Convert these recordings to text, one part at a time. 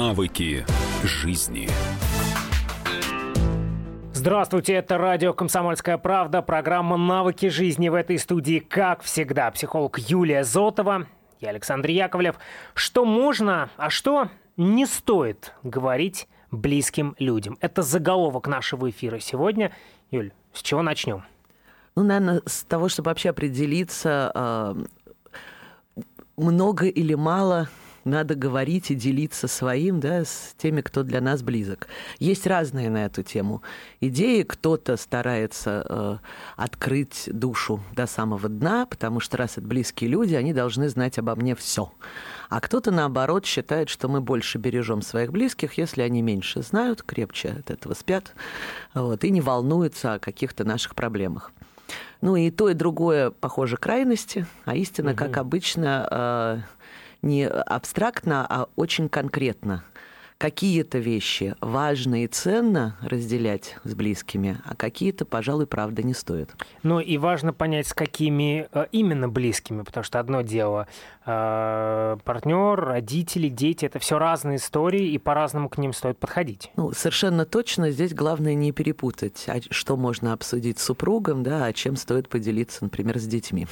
Навыки жизни. Здравствуйте, это радио «Комсомольская правда», программа «Навыки жизни» в этой студии, как всегда, психолог Юлия Зотова, я Александр Яковлев. Что можно, а что не стоит говорить близким людям? Это заголовок нашего эфира сегодня. Юль, с чего начнем? Ну, наверное, с того, чтобы вообще определиться, а, много или мало надо говорить и делиться своим, да, с теми, кто для нас близок. Есть разные на эту тему идеи. Кто-то старается э, открыть душу до самого дна, потому что раз это близкие люди, они должны знать обо мне все. А кто-то, наоборот, считает, что мы больше бережем своих близких, если они меньше знают, крепче от этого спят, вот, и не волнуются о каких-то наших проблемах. Ну и то, и другое, похоже, крайности, а истина, угу. как обычно, э, не абстрактно, а очень конкретно. Какие-то вещи важно и ценно разделять с близкими, а какие-то, пожалуй, правда не стоит. Ну и важно понять, с какими э, именно близкими, потому что одно дело э, партнер, родители, дети, это все разные истории, и по-разному к ним стоит подходить. Ну, совершенно точно. Здесь главное не перепутать, а что можно обсудить с супругом, да, а чем стоит поделиться, например, с детьми.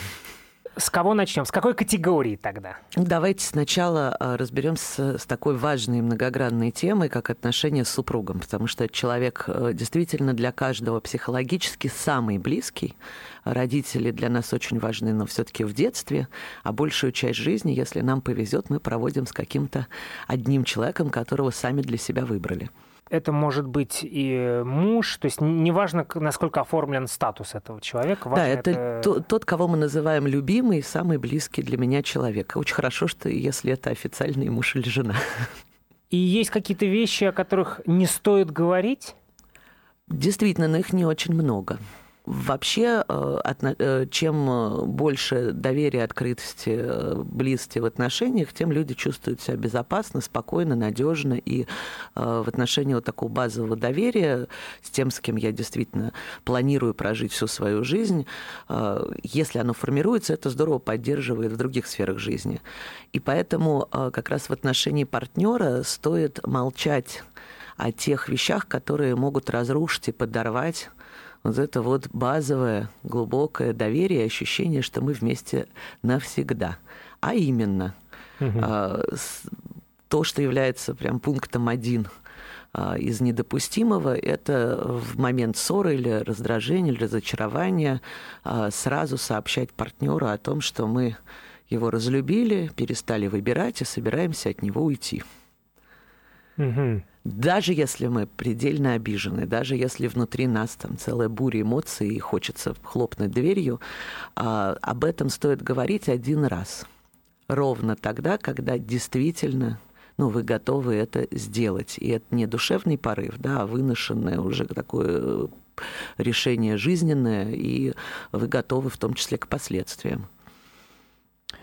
С кого начнем? С какой категории тогда? Давайте сначала а, разберемся с такой важной многогранной темой, как отношения с супругом, потому что человек э, действительно для каждого психологически самый близкий. Родители для нас очень важны, но все-таки в детстве, а большую часть жизни, если нам повезет, мы проводим с каким-то одним человеком, которого сами для себя выбрали это может быть и муж, то есть неважно, насколько оформлен статус этого человека. Да, это, это... тот, кого мы называем любимый, самый близкий для меня человек. Очень хорошо, что если это официальный муж или жена. И есть какие-то вещи, о которых не стоит говорить? Действительно, но их не очень много. Вообще, э, э, чем э, больше доверия, открытости, близости в отношениях, тем люди чувствуют себя безопасно, спокойно, надежно. И в отношении вот такого базового доверия с тем, с кем я действительно планирую прожить всю свою жизнь, если оно формируется, это здорово поддерживает в других сферах жизни. И поэтому как раз в отношении партнера стоит молчать о тех вещах, которые могут разрушить и подорвать вот это вот базовое, глубокое доверие, ощущение, что мы вместе навсегда. А именно, угу. то, что является прям пунктом один а, из недопустимого, это в момент ссоры или раздражения, или разочарования а, сразу сообщать партнеру о том, что мы его разлюбили, перестали выбирать и собираемся от него уйти. Угу. Даже если мы предельно обижены, даже если внутри нас там целая буря эмоций и хочется хлопнуть дверью, а, об этом стоит говорить один раз. Ровно тогда, когда действительно ну, вы готовы это сделать. И это не душевный порыв, да, а выношенное уже такое решение жизненное, и вы готовы в том числе к последствиям.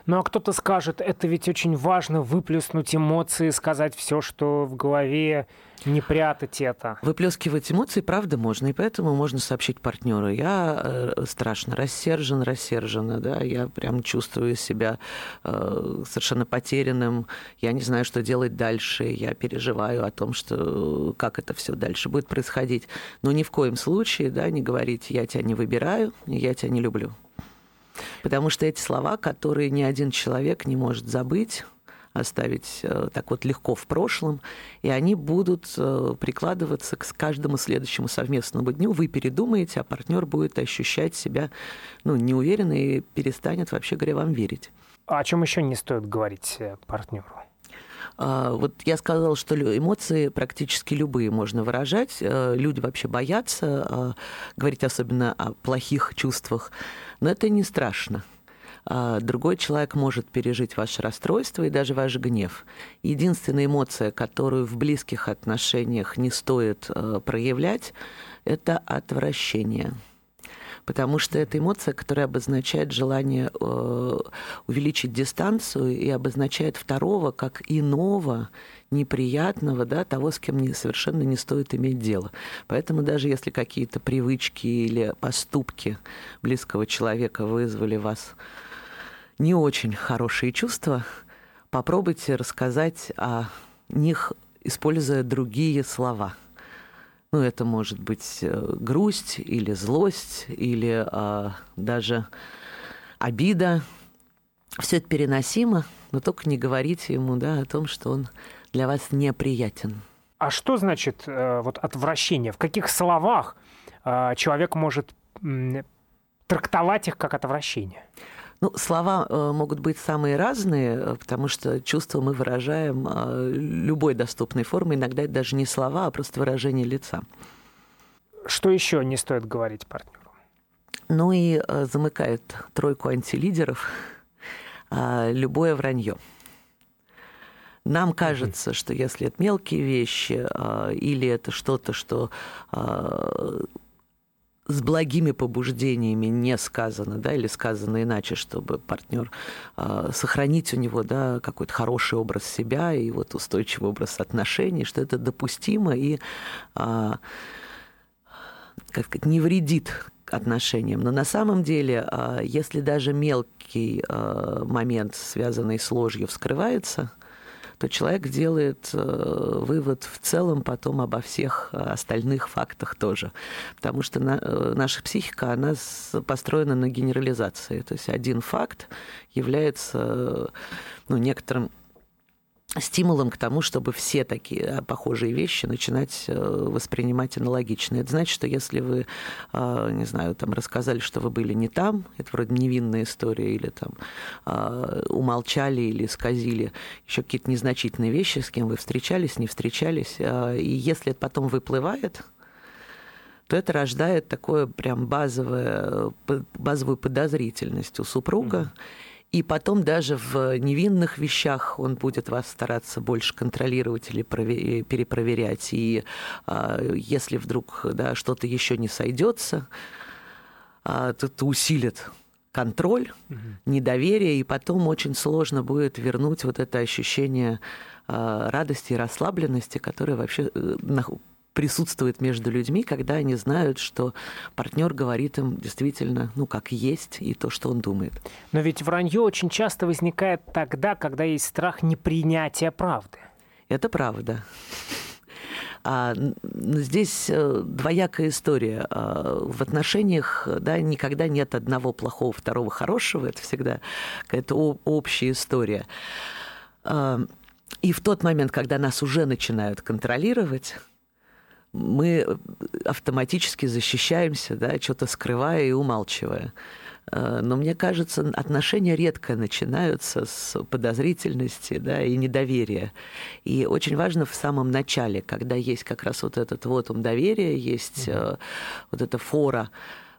Ну а кто-то скажет, это ведь очень важно выплеснуть эмоции, сказать все, что в голове, не прятать это. Выплескивать эмоции, правда, можно, и поэтому можно сообщить партнеру. Я э, страшно рассержен, рассержена, да, я прям чувствую себя э, совершенно потерянным, я не знаю, что делать дальше, я переживаю о том, что как это все дальше будет происходить. Но ни в коем случае, да, не говорить, я тебя не выбираю, я тебя не люблю. Потому что эти слова, которые ни один человек не может забыть, оставить э, так вот легко в прошлом, и они будут э, прикладываться к каждому следующему совместному дню. Вы передумаете, а партнер будет ощущать себя ну, неуверенно и перестанет, вообще говоря, вам верить. А о чем еще не стоит говорить э, партнеру? А, вот я сказала, что эмоции практически любые можно выражать. Люди вообще боятся а, говорить особенно о плохих чувствах. Но это не страшно. А, другой человек может пережить ваше расстройство и даже ваш гнев. Единственная эмоция, которую в близких отношениях не стоит э, проявлять, это отвращение потому что это эмоция, которая обозначает желание э, увеличить дистанцию и обозначает второго как иного, неприятного, да, того, с кем не, совершенно не стоит иметь дело. Поэтому даже если какие-то привычки или поступки близкого человека вызвали вас не очень хорошие чувства, попробуйте рассказать о них используя другие слова. Ну, это может быть э, грусть или злость, или э, даже обида. Все это переносимо, но только не говорите ему да, о том, что он для вас неприятен. А что значит э, вот отвращение? В каких словах э, человек может трактовать их как отвращение? Ну, слова э, могут быть самые разные, э, потому что чувства мы выражаем э, любой доступной формой. Иногда это даже не слова, а просто выражение лица. Что еще не стоит говорить партнеру? Ну и замыкает тройку антилидеров э, любое вранье. Нам кажется, что если это мелкие вещи или это что-то, что с благими побуждениями не сказано, да, или сказано иначе, чтобы партнер э, сохранить у него, да, какой-то хороший образ себя и вот устойчивый образ отношений, что это допустимо и э, как сказать, не вредит отношениям. Но на самом деле, если даже мелкий момент, связанный с ложью, вскрывается, то человек делает э, вывод в целом потом обо всех остальных фактах тоже. Потому что на, э, наша психика, она построена на генерализации. То есть один факт является ну, некоторым стимулом к тому, чтобы все такие э, похожие вещи начинать э, воспринимать аналогично. Это значит, что если вы, э, не знаю, там рассказали, что вы были не там, это вроде невинная история, или там умолчали или сказили еще какие-то незначительные вещи, с кем вы встречались, не встречались, и если это потом выплывает, то это рождает такое прям базовое, базовую подозрительность у супруга. Mm-hmm и потом даже в невинных вещах он будет вас стараться больше контролировать или перепроверять. И а, если вдруг да, что-то еще не сойдется, а, то это усилит контроль, угу. недоверие, и потом очень сложно будет вернуть вот это ощущение а, радости и расслабленности, которое вообще э, присутствует между людьми, когда они знают, что партнер говорит им действительно, ну, как есть, и то, что он думает. Но ведь вранье очень часто возникает тогда, когда есть страх непринятия правды. Это правда. А, здесь э, двоякая история. А, в отношениях да, никогда нет одного плохого, второго хорошего. Это всегда какая-то общая история. А, и в тот момент, когда нас уже начинают контролировать, мы автоматически защищаемся, да, что-то скрывая и умалчивая. Э, но мне кажется, отношения редко начинаются с подозрительности да, и недоверия. И очень важно в самом начале, когда есть как раз вот этот вот он доверия, есть mm-hmm. вот эта фора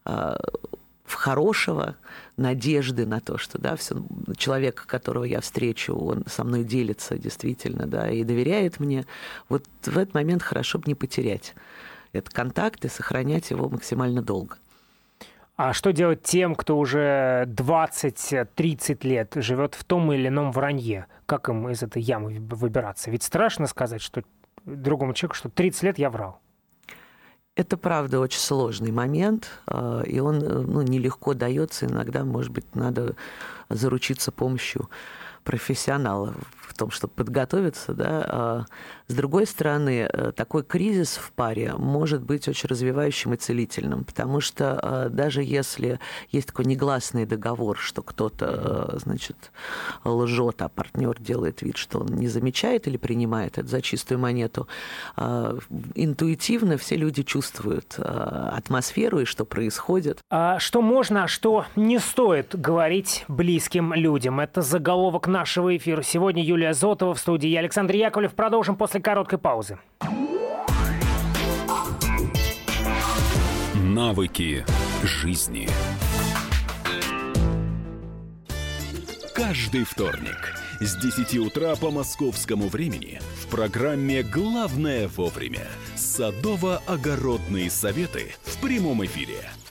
э, в хорошего, надежды на то, что да, все, человек, которого я встречу, он со мной делится действительно, да, и доверяет мне, вот в этот момент хорошо бы не потерять этот контакт и сохранять его максимально долго. А что делать тем, кто уже 20-30 лет живет в том или ином вранье? Как им из этой ямы выбираться? Ведь страшно сказать, что другому человеку, что 30 лет я врал. Это, правда, очень сложный момент, а, и он ну, нелегко дается. Иногда, может быть, надо заручиться помощью профессионала том, чтобы подготовиться, да. А с другой стороны, э, такой кризис в паре может быть очень развивающим и целительным, потому что э, даже если есть такой негласный договор, что кто-то, э, значит, лжет, а партнер делает вид, что он не замечает или принимает это за чистую монету, интуитивно все люди чувствуют атмосферу и что происходит. А что можно, а что не стоит говорить близким людям? Это заголовок нашего эфира. Сегодня Юлия Зотова в студии. Я Александр Яковлев. Продолжим после короткой паузы. Навыки жизни. Каждый вторник с 10 утра по московскому времени в программе «Главное вовремя» садово-огородные советы в прямом эфире –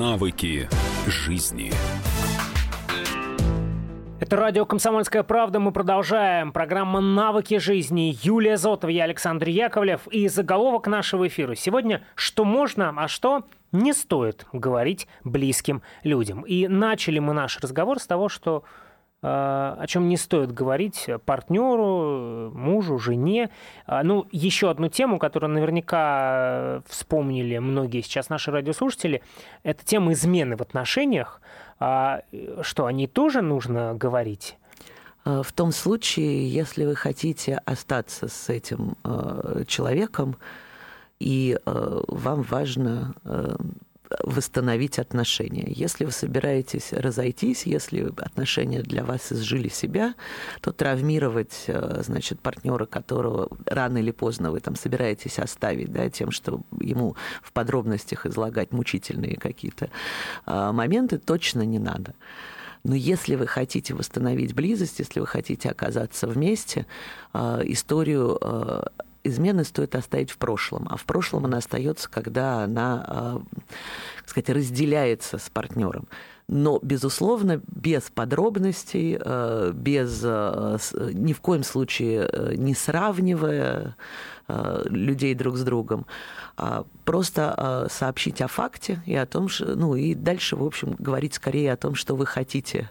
Навыки жизни. Это радио «Комсомольская правда». Мы продолжаем. Программа «Навыки жизни». Юлия Зотова, я Александр Яковлев. И заголовок нашего эфира. Сегодня «Что можно, а что не стоит говорить близким людям». И начали мы наш разговор с того, что о чем не стоит говорить партнеру, мужу, жене. А, ну, еще одну тему, которую наверняка вспомнили многие сейчас наши радиослушатели, это тема измены в отношениях. А что, о ней тоже нужно говорить? Э, в том случае, если вы хотите остаться с этим э, человеком, и э, вам важно э, восстановить отношения. Если вы собираетесь разойтись, если отношения для вас изжили себя, то травмировать, э, значит, партнера, которого рано или поздно вы там собираетесь оставить, да, тем, что ему в подробностях излагать мучительные какие-то э, моменты, точно не надо. Но если вы хотите восстановить близость, если вы хотите оказаться вместе, э, историю измены стоит оставить в прошлом. А в прошлом она остается, когда она, а, так сказать, разделяется с партнером. Но, безусловно, без подробностей, а, без, а, ни в коем случае не сравнивая людей друг с другом, просто сообщить о факте и о том, что, ну и дальше, в общем, говорить скорее о том, что вы хотите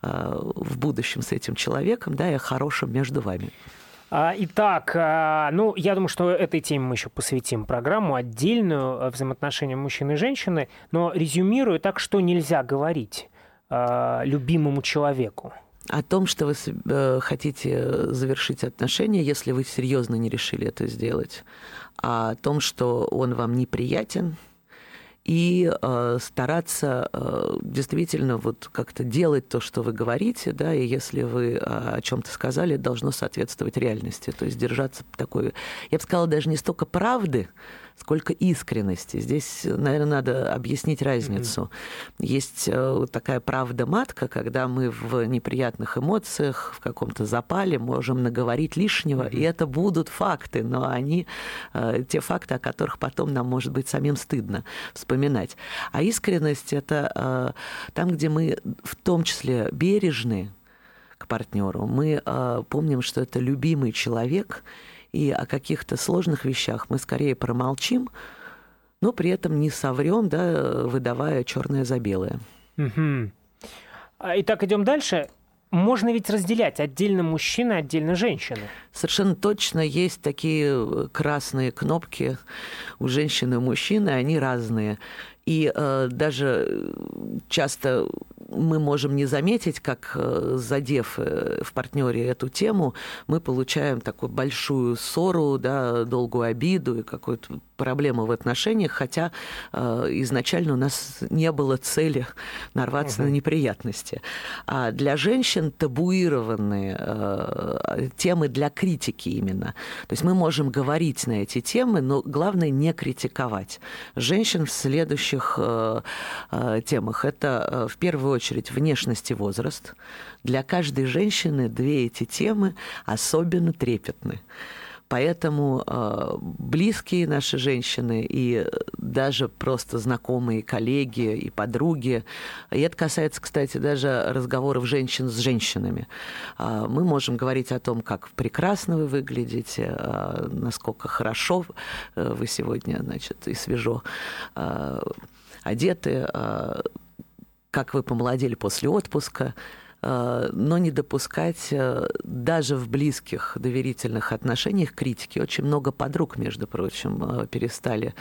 в будущем с этим человеком, да, и о хорошем между вами. А, итак, а, ну, я думаю, что этой теме мы еще посвятим программу отдельную э, взаимоотношения мужчины и женщины, но резюмирую так, что нельзя говорить а, любимому человеку. О том, что вы э, хотите завершить отношения, если вы серьезно не решили это сделать. О том, что он вам неприятен, и э, стараться э, действительно вот как-то делать то, что вы говорите, да, и если вы о чем-то сказали, должно соответствовать реальности, то есть держаться такой, я бы сказала, даже не столько правды, сколько искренности. Здесь, наверное, надо объяснить разницу. Mm-hmm. Есть э, такая правда-матка, когда мы в неприятных эмоциях, в каком-то запале можем наговорить лишнего, mm-hmm. и это будут факты, но они э, те факты, о которых потом нам может быть самим стыдно вспоминать. А искренность это э, там, где мы в том числе бережны к партнеру, мы помним, что это любимый человек, и о каких-то сложных вещах мы скорее промолчим, но при этом не соврем, да, выдавая черное за белое. Угу. Итак, идем дальше. Можно ведь разделять отдельно мужчины, отдельно женщины. Совершенно точно есть такие красные кнопки у женщины и мужчины, они разные. И э, даже часто мы можем не заметить, как э, задев э, в партнере эту тему, мы получаем такую большую ссору, да, долгую обиду и какую-то проблему в отношениях, хотя э, изначально у нас не было цели нарваться угу. на неприятности. А для женщин табуированные э, темы для критики именно. То есть мы можем говорить на эти темы, но главное не критиковать. Женщин в следующих э, э, темах это э, в первую очередь внешность и возраст. Для каждой женщины две эти темы особенно трепетны. Поэтому э, близкие наши женщины и даже просто знакомые коллеги и подруги, и это касается, кстати, даже разговоров женщин с женщинами, э, мы можем говорить о том, как прекрасно вы выглядите, э, насколько хорошо вы сегодня, значит, и свежо одеты, как вы помолодели после отпуска, но не допускать э, даже в близких доверительных отношениях критики. Очень много подруг, между прочим, э, перестали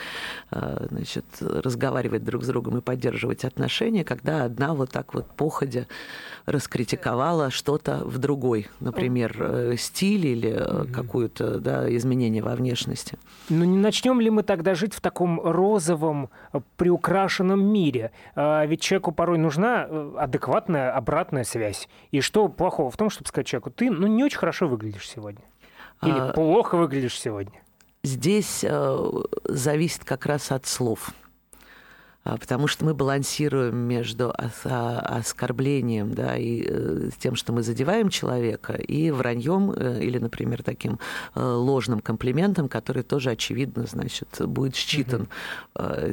значит, разговаривать друг с другом и поддерживать отношения, когда одна вот так вот походя раскритиковала что-то в другой, например, стиль или угу. какое-то да, изменение во внешности. Ну не начнем ли мы тогда жить в таком розовом, приукрашенном мире? А ведь человеку порой нужна адекватная обратная связь. И что плохого в том, чтобы сказать человеку, ты ну, не очень хорошо выглядишь сегодня? Или а... плохо выглядишь сегодня? Здесь э, зависит как раз от слов. А, потому что мы балансируем между оскорблением да, и э, тем, что мы задеваем человека, и враньем э, или, например, таким э, ложным комплиментом, который тоже, очевидно, значит, будет считан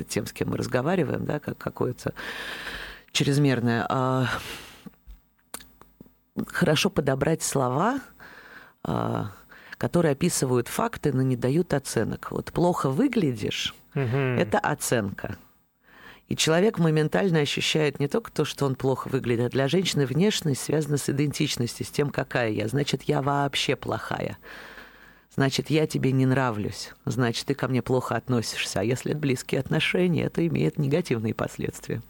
тем, с кем мы разговариваем, да, как какое-то чрезмерное. А, хорошо подобрать слова, а, которые описывают факты, но не дают оценок. Вот плохо выглядишь, угу. это оценка. И человек моментально ощущает не только то, что он плохо выглядит, а для женщины внешность связана с идентичностью, с тем, какая я. Значит, я вообще плохая. Значит, я тебе не нравлюсь. Значит, ты ко мне плохо относишься. А если это близкие отношения, это имеет негативные последствия.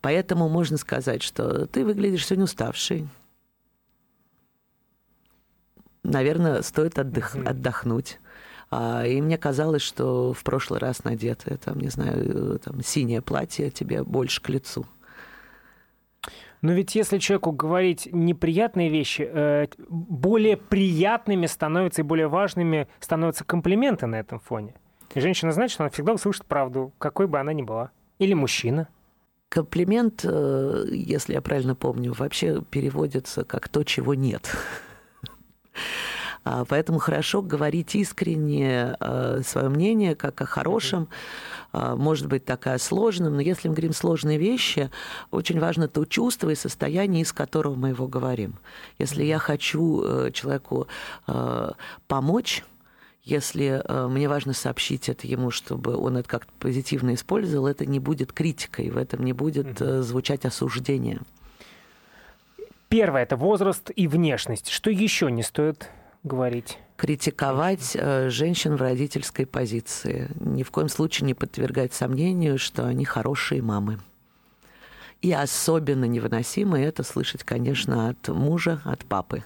Поэтому можно сказать, что ты выглядишь сегодня уставший. Наверное, стоит отдых, отдохнуть и мне казалось, что в прошлый раз надетое, там, не знаю, там, синее платье тебе больше к лицу. Но ведь если человеку говорить неприятные вещи, э, более приятными становятся и более важными становятся комплименты на этом фоне. И женщина знает, что она всегда услышит правду, какой бы она ни была. Или мужчина. Комплимент, э, если я правильно помню, вообще переводится как то, чего нет. А, поэтому хорошо говорить искренне э, свое мнение, как о хорошем, а, может быть, так и о сложном, но если мы говорим сложные вещи, очень важно то чувство и состояние, из которого мы его говорим. Если я хочу э, человеку э, помочь, если мне важно сообщить это ему, чтобы он это как-то позитивно использовал, это не будет критикой, в этом не будет звучать осуждение. Первое – это возраст и внешность. Что еще не стоит говорить? критиковать э, женщин в родительской позиции. Ни в коем случае не подвергать сомнению, что они хорошие мамы. И особенно невыносимо это слышать, конечно, от мужа, от папы.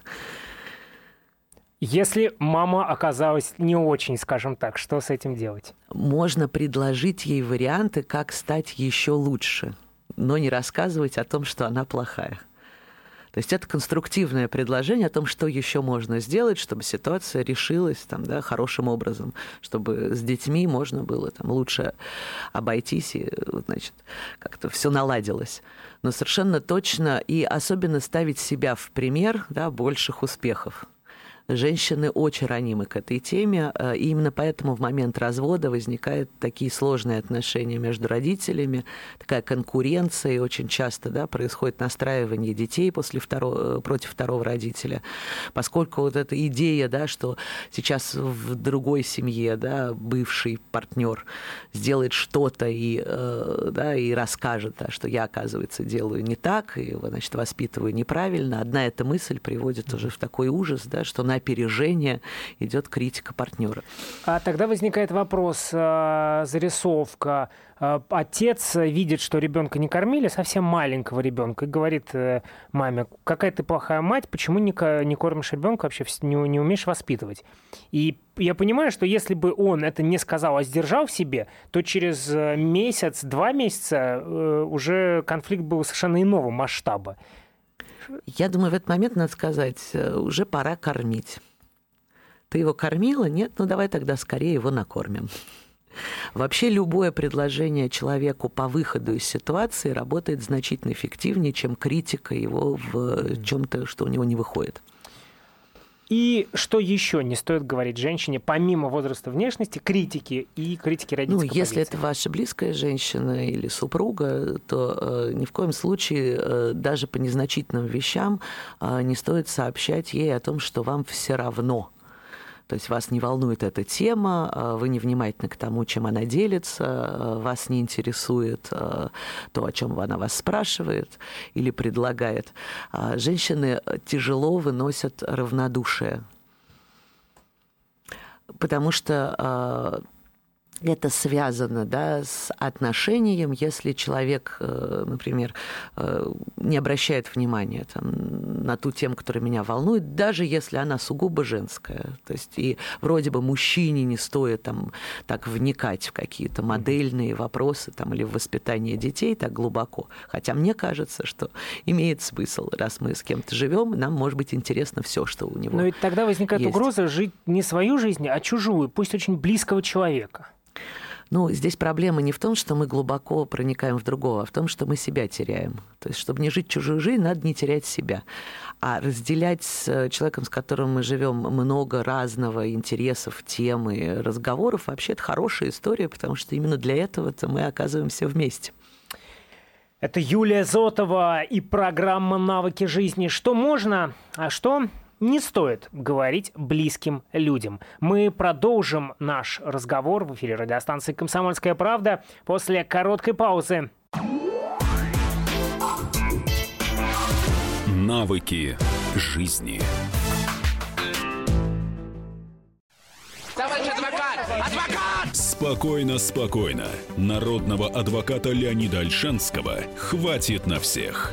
Если мама оказалась не очень, скажем так, что с этим делать? Можно предложить ей варианты, как стать еще лучше, но не рассказывать о том, что она плохая. То есть это конструктивное предложение о том, что еще можно сделать, чтобы ситуация решилась там, да, хорошим образом, чтобы с детьми можно было там, лучше обойтись и значит, как-то все наладилось. Но совершенно точно и особенно ставить себя в пример да, больших успехов женщины очень ранимы к этой теме, э, и именно поэтому в момент развода возникают такие сложные отношения между родителями, такая конкуренция, и очень часто да, происходит настраивание детей после второго, э, против второго родителя, поскольку вот эта идея, да, что сейчас в другой семье да, бывший партнер сделает что-то и, э, да, и расскажет, да, что я, оказывается, делаю не так, и значит, воспитываю неправильно, одна эта мысль приводит уже в такой ужас, да, что на на опережение идет критика партнера. А тогда возникает вопрос, а, зарисовка. А, отец видит, что ребенка не кормили, совсем маленького ребенка, и говорит э, маме, какая ты плохая мать, почему не, кормишь ребенка вообще, не, не умеешь воспитывать. И я понимаю, что если бы он это не сказал, а сдержал в себе, то через э, месяц, два месяца э, уже конфликт был совершенно иного масштаба. Я думаю, в этот момент надо сказать, э, уже пора кормить. Ты его кормила? Нет? Ну давай тогда скорее его накормим. Вообще любое предложение человеку по выходу из ситуации работает значительно эффективнее, чем критика его в чем-то, что у него не выходит. И что еще не стоит говорить женщине, помимо возраста внешности, критики и критики родительской Ну, если позиции? это ваша близкая женщина или супруга, то э, ни в коем случае э, даже по незначительным вещам э, не стоит сообщать ей о том, что вам все равно – то есть вас не волнует эта тема, а вы не внимательны к тому, чем она делится, а вас не интересует а, то, о чем она вас спрашивает или предлагает. Женщины тяжело выносят равнодушие потому что это связано да, с отношением, если человек, э, например, э, не обращает внимания там, на ту тему, которая меня волнует, даже если она сугубо женская. То есть и вроде бы мужчине не стоит там, так вникать в какие-то модельные вопросы там, или в воспитание детей так глубоко. Хотя мне кажется, что имеет смысл, раз мы с кем-то живем, нам может быть интересно все, что у него. Но ведь тогда возникает есть. угроза жить не свою жизнь, а чужую, пусть очень близкого человека. Ну, здесь проблема не в том, что мы глубоко проникаем в другого, а в том, что мы себя теряем. То есть, чтобы не жить чужую жизнь, надо не терять себя. А разделять с человеком, с которым мы живем, много разного интересов, тем и разговоров, вообще это хорошая история, потому что именно для этого-то мы оказываемся вместе. Это Юлия Зотова и программа «Навыки жизни». Что можно, а что не стоит говорить близким людям. Мы продолжим наш разговор в эфире радиостанции «Комсомольская правда» после короткой паузы. Навыки жизни. Товарищ адвокат! Адвокат! Спокойно, спокойно. Народного адвоката Леонида Альшанского хватит на всех.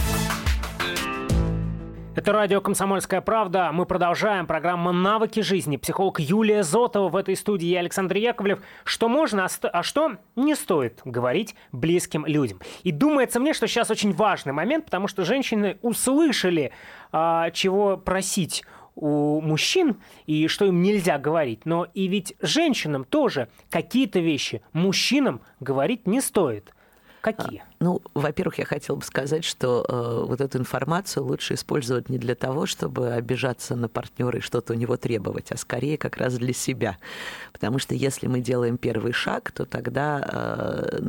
Это радио «Комсомольская правда». Мы продолжаем. Программа «Навыки жизни». Психолог Юлия Зотова в этой студии и Александр Яковлев. Что можно, а, а что не стоит говорить близким людям. И думается мне, что сейчас очень важный момент, потому что женщины услышали, а, чего просить у мужчин и что им нельзя говорить. Но и ведь женщинам тоже какие-то вещи мужчинам говорить не стоит – Какие? А, ну, во-первых, я хотела бы сказать, что э, вот эту информацию лучше использовать не для того, чтобы обижаться на партнера и что-то у него требовать, а скорее как раз для себя. Потому что если мы делаем первый шаг, то тогда э,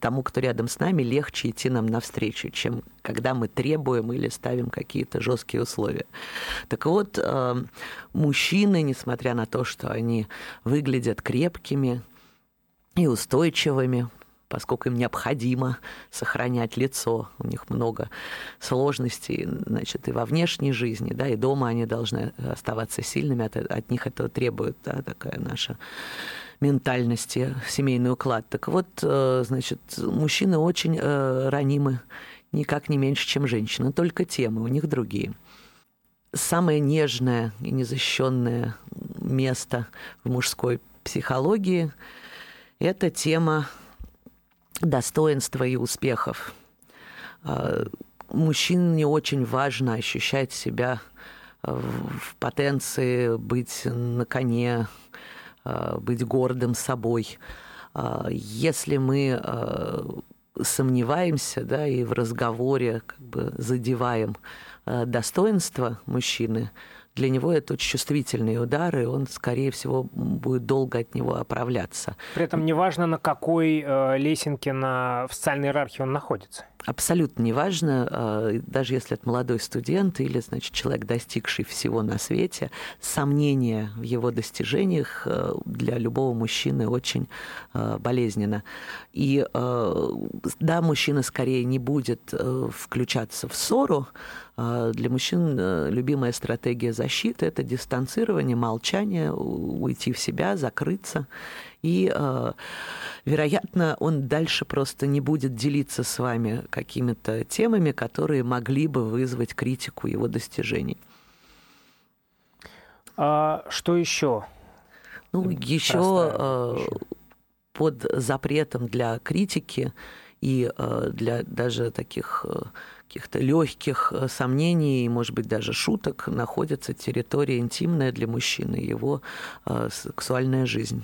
тому, кто рядом с нами, легче идти нам навстречу, чем когда мы требуем или ставим какие-то жесткие условия. Так вот, э, мужчины, несмотря на то, что они выглядят крепкими, и устойчивыми, поскольку им необходимо сохранять лицо, у них много сложностей, значит, и во внешней жизни, да, и дома они должны оставаться сильными, от, от них этого требует, да, такая наша ментальность, семейный уклад. Так вот, э, значит, мужчины очень э, ранимы, никак не меньше, чем женщины, только темы у них другие. Самое нежное и незащищенное место в мужской психологии – это тема достоинства и успехов. А, мужчине очень важно ощущать себя а, в потенции, быть на коне, а, быть гордым собой. Если мы сомневаемся, да, и в разговоре как бы задеваем достоинство мужчины, для него это очень чувствительные удары, он, скорее всего, будет долго от него оправляться. При этом неважно, на какой э, лесенке на, в социальной иерархии он находится. Абсолютно неважно, э, даже если это молодой студент или, значит, человек, достигший всего на свете, сомнение в его достижениях э, для любого мужчины очень э, болезненно. И да, мужчина скорее не будет включаться в ссору, для мужчин любимая стратегия защиты – это дистанцирование, молчание, уйти в себя, закрыться. И, э, вероятно, он дальше просто не будет делиться с вами какими-то темами, которые могли бы вызвать критику его достижений. А что еще? Ну, еще э, под запретом для критики и э, для даже таких каких-то легких сомнений, может быть, даже шуток, находится территория интимная для мужчины, его сексуальная жизнь.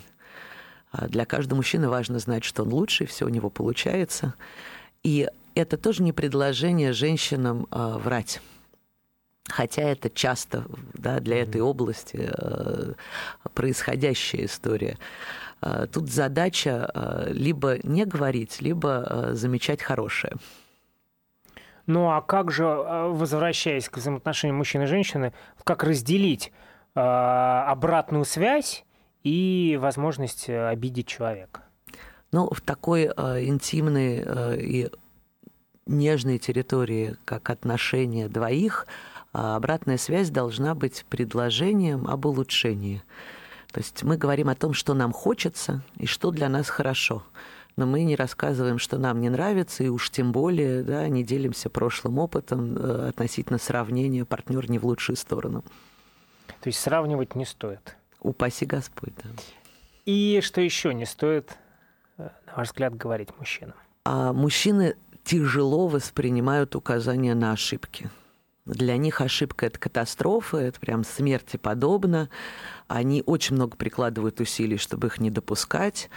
А для каждого мужчины важно знать, что он лучший, все у него получается. И это тоже не предложение женщинам э, врать. Хотя это часто да, для этой области э, происходящая история. Э, тут задача э, либо не говорить, либо э, замечать хорошее. Ну а как же, возвращаясь к взаимоотношениям мужчины и женщины, как разделить э, обратную связь и возможность э, обидеть человека. Ну, в такой э, интимной э, и нежной территории, как отношения двоих, э, обратная связь должна быть предложением об улучшении. То есть мы говорим о том, что нам хочется и что для нас хорошо. Но мы не рассказываем, что нам не нравится, и уж тем более да, не делимся прошлым опытом э, относительно сравнения партнер не в лучшую сторону. То есть сравнивать не стоит? Упаси Господь, да. И что еще не стоит, э, на ваш взгляд, говорить мужчинам? А мужчины тяжело воспринимают указания на ошибки. Для них ошибка – это катастрофа, это прям смерти подобно. Они очень много прикладывают усилий, чтобы их не допускать.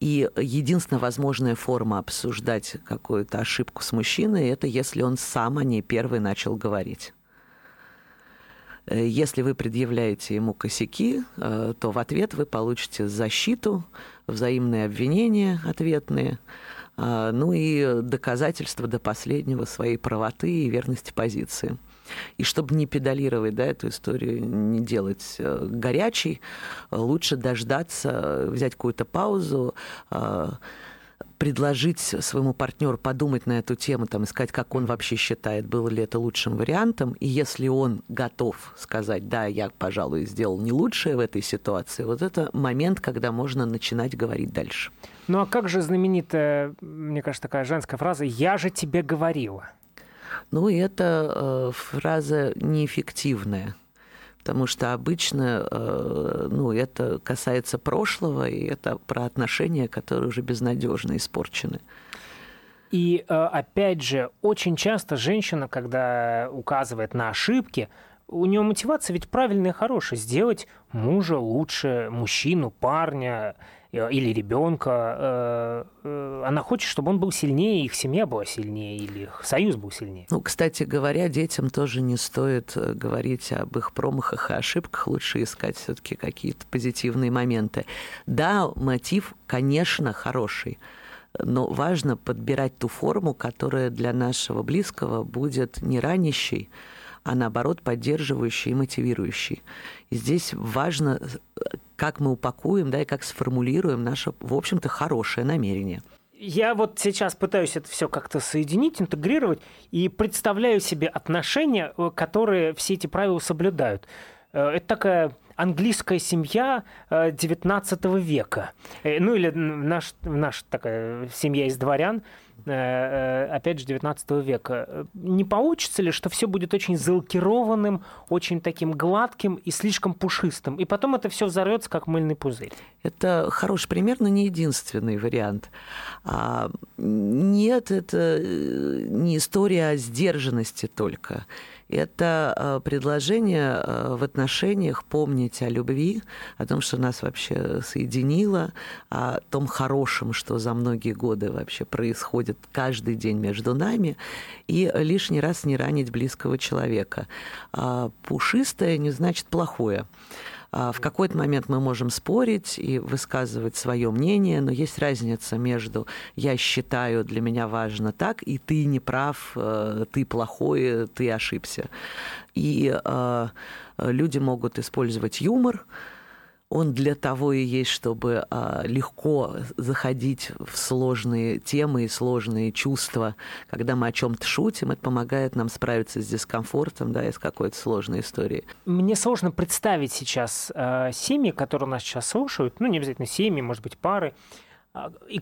И единственная возможная форма обсуждать какую-то ошибку с мужчиной – это если он сам о ней первый начал говорить. Э, если вы предъявляете ему косяки, э, то в ответ вы получите защиту, взаимные обвинения ответные, э, ну и доказательства до последнего своей правоты и верности позиции. И чтобы не педалировать да, эту историю, не делать горячей, лучше дождаться, взять какую-то паузу, предложить своему партнеру подумать на эту тему, там, искать, как он вообще считает, было ли это лучшим вариантом. И если он готов сказать, да, я, пожалуй, сделал не лучшее в этой ситуации, вот это момент, когда можно начинать говорить дальше. Ну а как же знаменитая, мне кажется, такая женская фраза «я же тебе говорила»? Ну, это э, фраза неэффективная потому что обычно э, ну, это касается прошлого, и это про отношения, которые уже безнадежно испорчены. И э, опять же, очень часто женщина, когда указывает на ошибки, у нее мотивация ведь правильная и хорошая. Сделать мужа лучше, мужчину, парня, или ребенка, э, э, она хочет, чтобы он был сильнее, их семья была сильнее, или их союз был сильнее. Ну, кстати говоря, детям тоже не стоит говорить об их промахах и ошибках, лучше искать все-таки какие-то позитивные моменты. Да, мотив, конечно, хороший, но важно подбирать ту форму, которая для нашего близкого будет не ранящей, а наоборот поддерживающий и мотивирующий. И здесь важно, как мы упакуем, да, и как сформулируем наше, в общем-то, хорошее намерение. Я вот сейчас пытаюсь это все как-то соединить, интегрировать и представляю себе отношения, э, которые все эти правила соблюдают. Э, это такая английская семья XIX э, века. Ну или наш, наша такая семья из дворян, опять же, 19 века. Не получится ли, что все будет очень залакированным, очень таким гладким и слишком пушистым, и потом это все взорвется, как мыльный пузырь? Это хороший пример, но не единственный вариант. А, нет, это э, не история о сдержанности только это э, предложение э, в отношениях помнить о любви, о том, что нас вообще соединило, о том хорошем, что за многие годы вообще происходит каждый день между нами, и лишний раз не ранить близкого человека. А пушистое не значит плохое. А, в какой-то момент мы можем спорить и высказывать свое мнение, но есть разница между «я считаю, для меня важно так», и «ты не прав, э, ты плохой, ты ошибся». И э, люди могут использовать юмор, он для того и есть, чтобы а, легко заходить в сложные темы и сложные чувства. Когда мы о чем-то шутим, это помогает нам справиться с дискомфортом, да, и с какой-то сложной историей. Мне сложно представить сейчас э, семьи, которые нас сейчас слушают, ну, не обязательно семьи, может быть, пары, и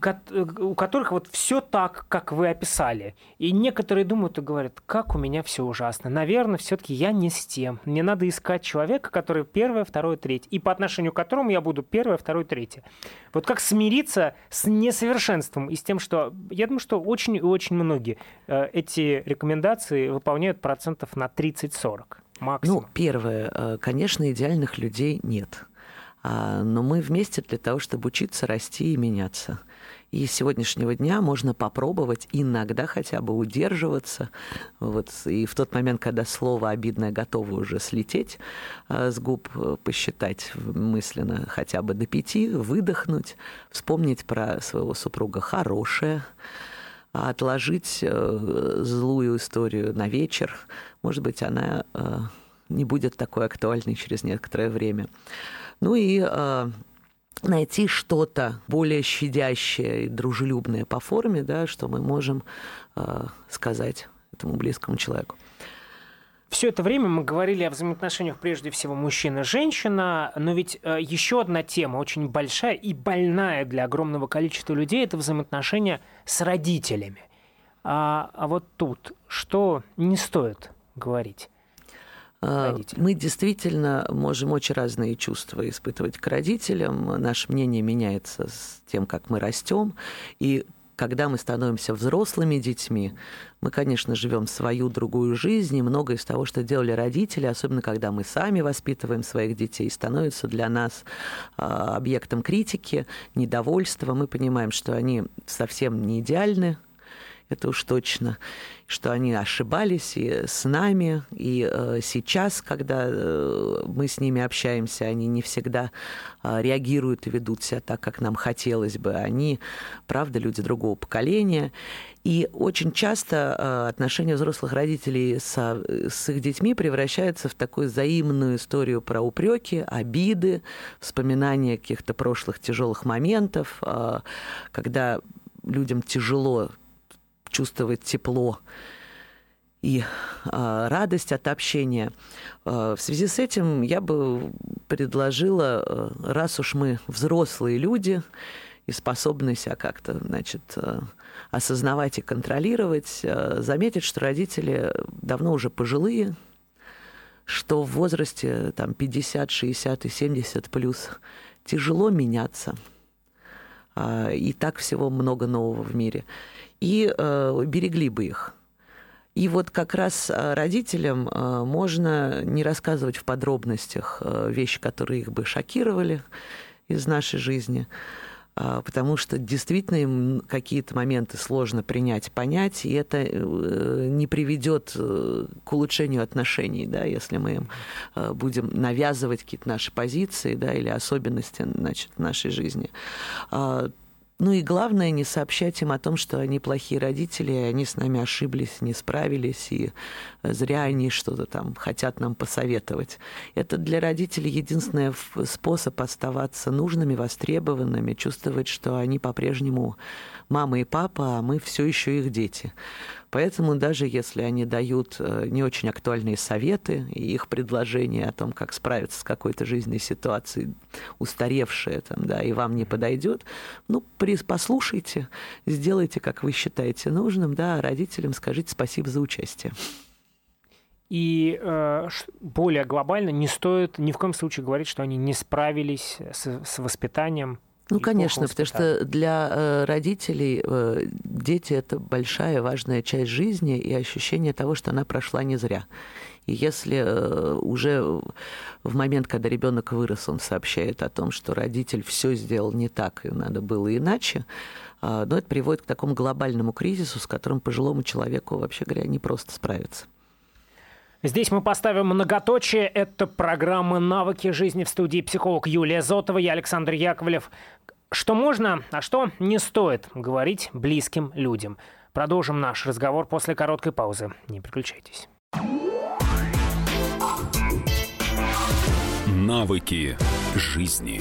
у которых вот все так, как вы описали. И некоторые думают и говорят, как у меня все ужасно. Наверное, все-таки я не с тем. Мне надо искать человека, который первое, второе, третье. И по отношению к которому я буду первое, второе, третье. Вот как смириться с несовершенством и с тем, что я думаю, что очень и очень многие э, эти рекомендации выполняют процентов на 30-40 максимум. Ну, первое, э, конечно, идеальных людей нет. А, но мы вместе для того, чтобы учиться, расти и меняться. И с сегодняшнего дня можно попробовать иногда хотя бы удерживаться. Вот. И в тот момент, когда слово обидное готово уже слететь а, с губ, посчитать мысленно хотя бы до пяти, выдохнуть, вспомнить про своего супруга хорошее, отложить э, злую историю на вечер. Может быть, она э, не будет такой актуальной через некоторое время. Ну и э, найти что-то более щадящее и дружелюбное по форме, да, что мы можем э, сказать этому близкому человеку. Все это время мы говорили о взаимоотношениях прежде всего мужчина-женщина, но ведь э, еще одна тема очень большая и больная для огромного количества людей – это взаимоотношения с родителями. А, а вот тут что не стоит говорить? Родителям? Мы действительно можем очень разные чувства испытывать к родителям. Наше мнение меняется с тем, как мы растем. И когда мы становимся взрослыми детьми, мы, конечно, живем свою другую жизнь, и многое из того, что делали родители, особенно когда мы сами воспитываем своих детей, становится для нас а, объектом критики, недовольства. Мы понимаем, что они совсем не идеальны, это уж точно что они ошибались и с нами, и э, сейчас, когда э, мы с ними общаемся, они не всегда э, реагируют и ведут себя так, как нам хотелось бы. Они, правда, люди другого поколения. И очень часто отношения взрослых родителей со, с их детьми превращаются в такую взаимную историю про упреки, обиды, вспоминания каких-то прошлых тяжелых моментов, когда людям тяжело чувствовать тепло и э, радость от общения. Э, в связи с этим я бы предложила, э, раз уж мы взрослые люди и способны себя как-то, значит, э, осознавать и контролировать, э, заметить, что родители давно уже пожилые, что в возрасте там, 50, 60 и 70 плюс тяжело меняться. Э, и так всего много нового в мире и э, берегли бы их. И вот как раз э, родителям э, можно не рассказывать в подробностях э, вещи, которые их бы шокировали из нашей жизни, потому что действительно им какие-то моменты сложно принять, понять, и это не приведет к улучшению отношений, да, если мы им будем навязывать какие-то наши позиции да, или особенности значит, нашей жизни а, ну и главное, не сообщать им о том, что они плохие родители, и они с нами ошиблись, не справились, и зря они что-то там хотят нам посоветовать. Это для родителей единственный способ оставаться нужными, востребованными, чувствовать, что они по-прежнему мама и папа, а мы все еще их дети. Поэтому даже если они дают э, не очень актуальные советы, и их предложения о том, как справиться с какой-то жизненной ситуацией, устаревшая там, да, и вам не подойдет, ну, послушайте, сделайте, как вы считаете нужным, да, а родителям скажите спасибо за участие. И э, более глобально не стоит ни в коем случае говорить, что они не справились с, с воспитанием ну, конечно, потому что для э, родителей э, дети это большая важная часть жизни и ощущение того, что она прошла не зря. И если э, уже в момент, когда ребенок вырос, он сообщает о том, что родитель все сделал не так, и надо было иначе, но ну, это приводит к такому глобальному кризису, с которым пожилому человеку, вообще говоря, не просто справиться. Здесь мы поставим многоточие. Это программа «Навыки жизни» в студии психолог Юлия Зотова, я Александр Яковлев. Что можно, а что не стоит говорить близким людям. Продолжим наш разговор после короткой паузы. Не переключайтесь. Навыки жизни.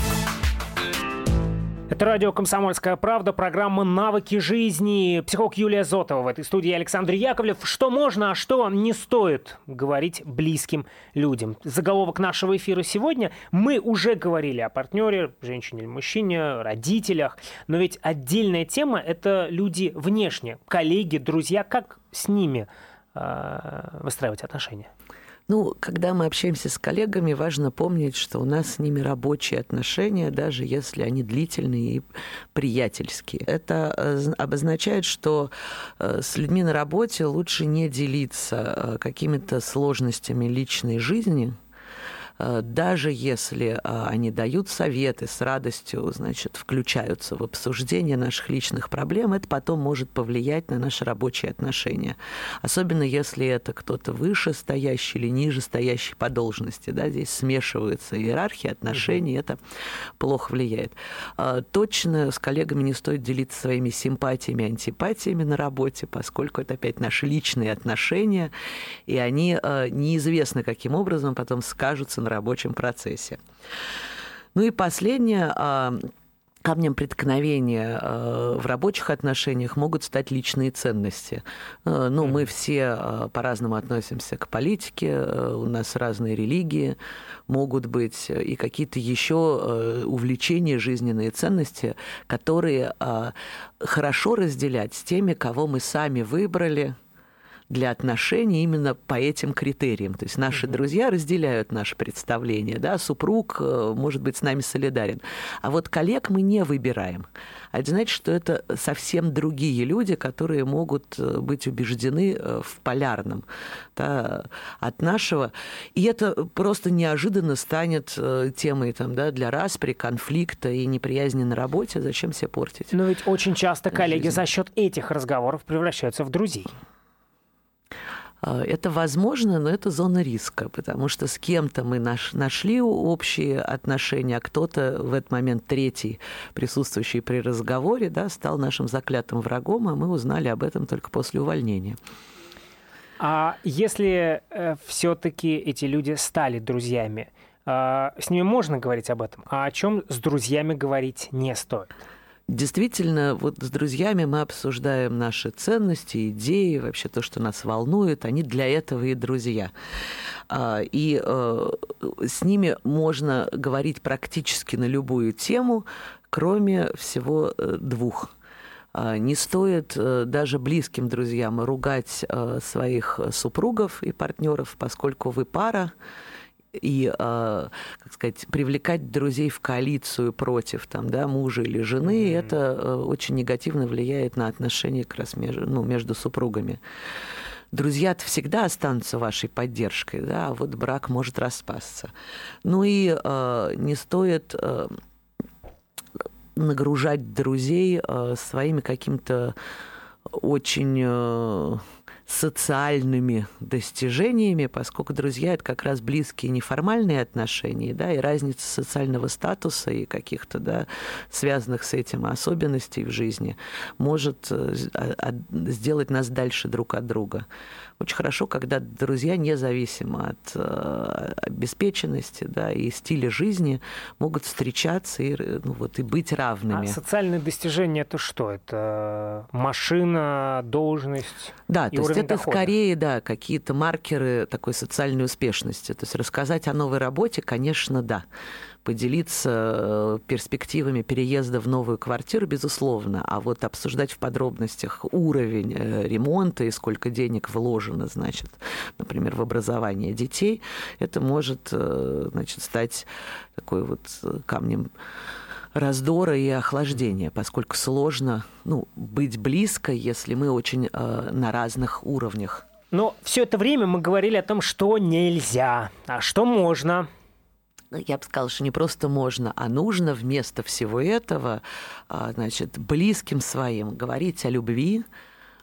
Это радио «Комсомольская правда», программа «Навыки жизни». Психолог Юлия Зотова в этой студии Александр Яковлев. Что можно, а что не стоит говорить близким людям. Заголовок нашего эфира сегодня. Мы уже говорили о партнере, женщине или мужчине, родителях. Но ведь отдельная тема – это люди внешне, коллеги, друзья. Как с ними э, выстраивать отношения? Ну, когда мы общаемся с коллегами, важно помнить, что у нас с ними рабочие отношения, даже если они длительные и приятельские. Это э, обозначает, что э, с людьми на работе лучше не делиться э, какими-то сложностями личной жизни, даже если э, они дают советы с радостью, значит, включаются в обсуждение наших личных проблем, это потом может повлиять на наши рабочие отношения. Особенно если это кто-то выше стоящий или ниже стоящий по должности. Да, здесь смешиваются иерархии отношений, это плохо влияет. А, точно с коллегами не стоит делиться своими симпатиями, антипатиями на работе, поскольку это опять наши личные отношения, и они а, неизвестно каким образом потом скажутся на рабочем процессе. Ну и последнее, а, камнем преткновения э, в рабочих отношениях могут стать личные ценности. Э, ну, мы все по-разному относимся к политике, у нас разные религии, могут быть и какие-то еще увлечения, жизненные ценности, которые хорошо разделять с теми, кого мы сами выбрали, для отношений именно по этим критериям. То есть наши друзья разделяют наше представление, да, супруг э, может быть с нами солидарен. А вот коллег мы не выбираем. А это значит, что это совсем другие люди, которые могут э, быть убеждены э, в полярном да, от нашего. И это просто неожиданно станет темой там, да, для распри, конфликта и неприязни на работе. Зачем себе портить? Но ведь очень часто коллеги жизнь. за счет этих разговоров превращаются в друзей. А, это возможно, но это зона риска, потому что с кем-то мы наш, нашли общие отношения, а кто-то в этот момент третий, присутствующий при разговоре, да, стал нашим заклятым врагом, а мы узнали об этом только после увольнения. А если э, все-таки эти люди стали друзьями, э, с ними можно говорить об этом, а о чем с друзьями говорить не стоит? Действительно, вот с друзьями мы обсуждаем наши ценности, идеи, вообще то, что нас волнует. Они для этого и друзья. А, и э, с ними можно говорить практически на любую тему, кроме всего э, двух а, не стоит э, даже близким друзьям ругать своих супругов и партнеров, поскольку вы пара, и, а, как сказать, привлекать друзей в коалицию против там, да, мужа или жены, mm-hmm. это э, очень негативно влияет на отношения как раз между, ну, между супругами. Друзья-то всегда останутся вашей поддержкой, да, а вот брак может распасться. Ну и э, не стоит э, нагружать друзей э, своими какими-то очень... Э, социальными достижениями, поскольку друзья это как раз близкие неформальные отношения, да, и разница социального статуса и каких-то, да, связанных с этим особенностей в жизни может э, сделать нас дальше друг от друга. Очень хорошо, когда друзья, независимо от э, обеспеченности да, и стиля жизни, могут встречаться и, ну, вот, и быть равными. А социальные достижения это что? Это машина, должность? Да, и то есть это дохода? скорее да, какие-то маркеры такой социальной успешности. То есть рассказать о новой работе, конечно, да поделиться э, перспективами переезда в новую квартиру, безусловно, а вот обсуждать в подробностях уровень э, ремонта и сколько денег вложено, значит, например, в образование детей, это может, э, значит, стать такой вот камнем раздора и охлаждения, поскольку сложно ну, быть близко, если мы очень э, на разных уровнях. Но все это время мы говорили о том, что нельзя, а что можно я бы сказала, что не просто можно, а нужно вместо всего этого, а, значит, близким своим говорить о любви,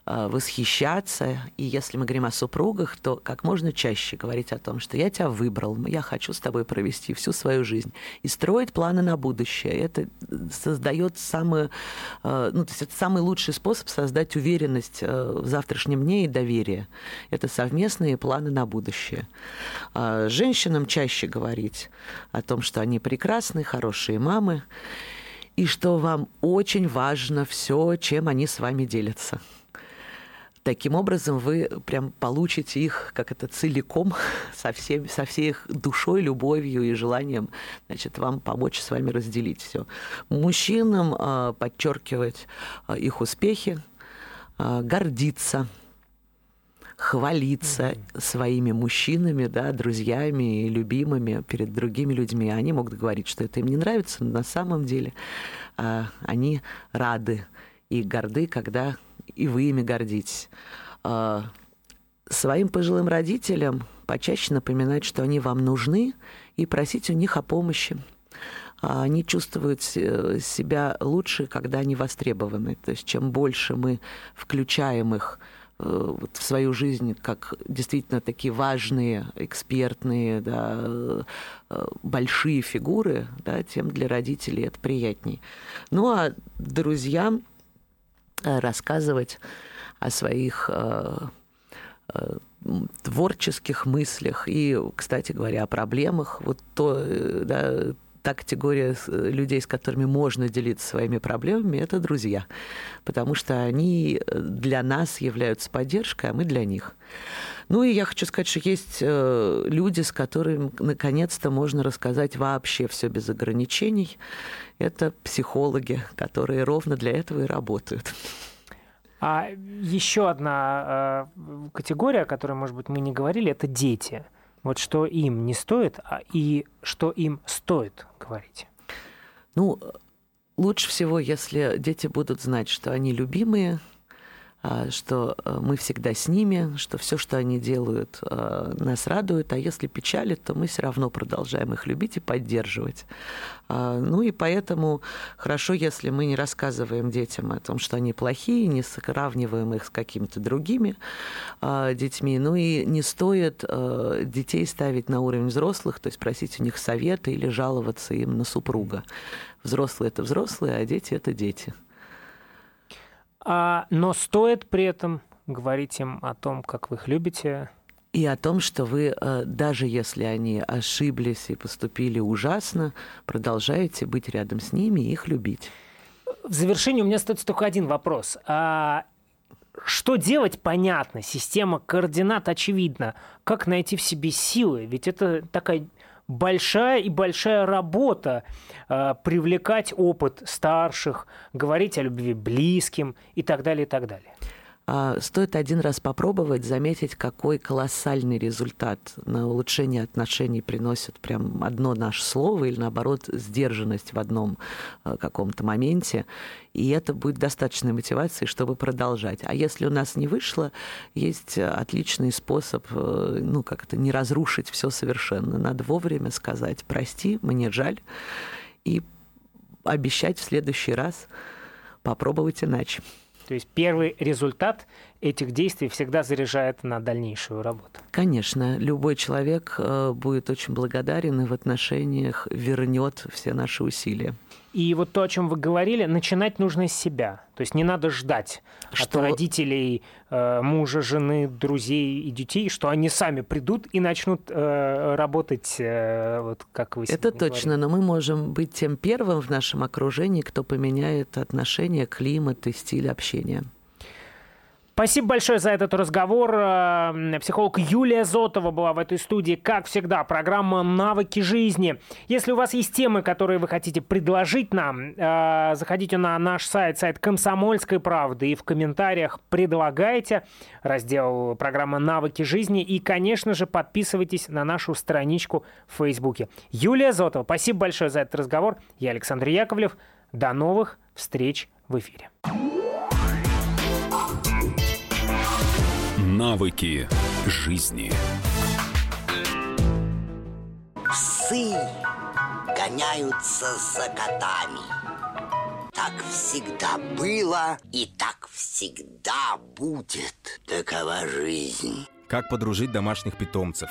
восхищаться. И если мы говорим о супругах, то как можно чаще говорить о том, что я тебя выбрал, я хочу с тобой провести всю свою жизнь. И строить планы на будущее. Это создает самый, а, ну, то есть это самый лучший способ создать уверенность а, в завтрашнем дне и доверие. Это совместные планы на будущее. Женщинам чаще говорить о том, что они прекрасные, хорошие мамы, и что вам очень важно все, чем они с вами делятся. Таким образом, вы прям получите их, как это, целиком, со, всем, со всей их душой, любовью и желанием, значит, вам помочь с вами разделить все. Мужчинам э, подчеркивать э, их успехи, э, гордиться, хвалиться mm-hmm. своими мужчинами, да, друзьями и любимыми перед другими людьми. Они могут говорить, что это им не нравится, но на самом деле э, они рады и горды, когда и вы ими гордитесь. А, своим пожилым родителям почаще напоминать, что они вам нужны, и просить у них о помощи. А они чувствуют себя лучше, когда они востребованы. То есть чем больше мы включаем их Э, в свою жизнь как действительно такие важные, экспертные, да, э, большие фигуры, да, тем для родителей это приятней. Ну а друзьям э, рассказывать о своих творческих мыслях и, кстати говоря, о проблемах. Вот то, да, та категория э, людей, с которыми можно делиться своими проблемами, это друзья. Потому что они э, для нас являются поддержкой, а мы для них. Ну и я хочу сказать, что есть э, люди, с которыми наконец-то можно рассказать вообще все без ограничений. Это психологи, которые ровно для этого и работают. А еще одна э, категория, о которой, может быть, мы не говорили, это дети – вот что им не стоит, а и что им стоит говорить? Ну, лучше всего, если дети будут знать, что они любимые, что э, мы всегда с ними, что все, что они делают, э, нас радует, а если печалит, то мы все равно продолжаем их любить и поддерживать. А, ну и поэтому хорошо, если мы не рассказываем детям о том, что они плохие, не сравниваем их с какими-то другими а, детьми, ну и не стоит э, детей ставить на уровень взрослых, то есть просить у них совета или жаловаться им на супруга. Взрослые это взрослые, а дети это дети. А, но стоит при этом говорить им о том, как вы их любите. И о том, что вы, э, даже если они ошиблись и поступили ужасно, продолжаете быть рядом с ними и их любить. В завершении у меня остается только один вопрос. А что делать, понятно, система координат очевидна. Как найти в себе силы? Ведь это такая большая и большая работа э, привлекать опыт старших, говорить о любви близким и так далее, и так далее. А, стоит один раз попробовать, заметить, какой колоссальный результат на улучшение отношений приносит прям одно наше слово или, наоборот, сдержанность в одном а, каком-то моменте. И это будет достаточной мотивацией, чтобы продолжать. А если у нас не вышло, есть отличный способ, э, ну, как это, не разрушить все совершенно. Надо вовремя сказать «прости, мне жаль», и обещать в следующий раз попробовать иначе. То есть первый результат этих действий всегда заряжает на дальнейшую работу. Конечно, любой человек э, будет очень благодарен и в отношениях вернет все наши усилия. И вот то, о чем вы говорили, начинать нужно с себя. То есть не надо ждать что... от родителей, э, мужа, жены, друзей и детей, что они сами придут и начнут э, работать, э, вот как вы Это точно, говорили. но мы можем быть тем первым в нашем окружении, кто поменяет отношения, климат и стиль общения. Спасибо большое за этот разговор. Э, психолог Юлия Зотова была в этой студии. Как всегда, программа «Навыки жизни». Если у вас есть темы, которые вы хотите предложить нам, э, заходите на наш сайт, сайт «Комсомольской правды» и в комментариях предлагайте раздел программы «Навыки жизни». И, конечно же, подписывайтесь на нашу страничку в Фейсбуке. Юлия Зотова, спасибо большое за этот разговор. Я Александр Яковлев. До новых встреч в эфире. Навыки жизни. Псы гоняются за котами. Так всегда было и так всегда будет. Такова жизнь. Как подружить домашних питомцев,